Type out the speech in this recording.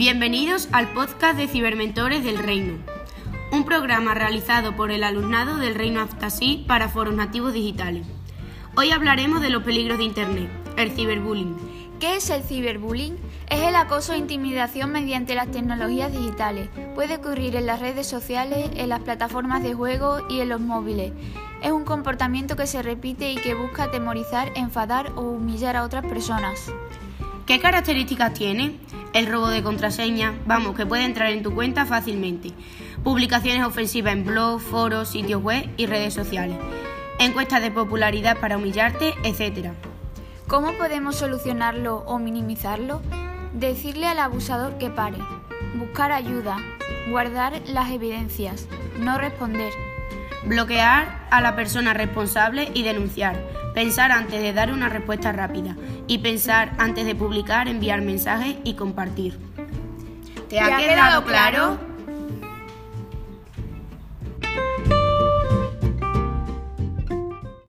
Bienvenidos al podcast de Cibermentores del Reino, un programa realizado por el alumnado del Reino Aftasí para foros nativos digitales. Hoy hablaremos de los peligros de Internet, el ciberbullying. ¿Qué es el ciberbullying? Es el acoso e intimidación mediante las tecnologías digitales. Puede ocurrir en las redes sociales, en las plataformas de juego y en los móviles. Es un comportamiento que se repite y que busca atemorizar, enfadar o humillar a otras personas. ¿Qué características tiene? El robo de contraseña, vamos, que puede entrar en tu cuenta fácilmente. Publicaciones ofensivas en blogs, foros, sitios web y redes sociales. Encuestas de popularidad para humillarte, etc. ¿Cómo podemos solucionarlo o minimizarlo? Decirle al abusador que pare, buscar ayuda, guardar las evidencias, no responder. Bloquear a la persona responsable y denunciar. Pensar antes de dar una respuesta rápida. Y pensar antes de publicar, enviar mensajes y compartir. ¿Te ha, quedado claro?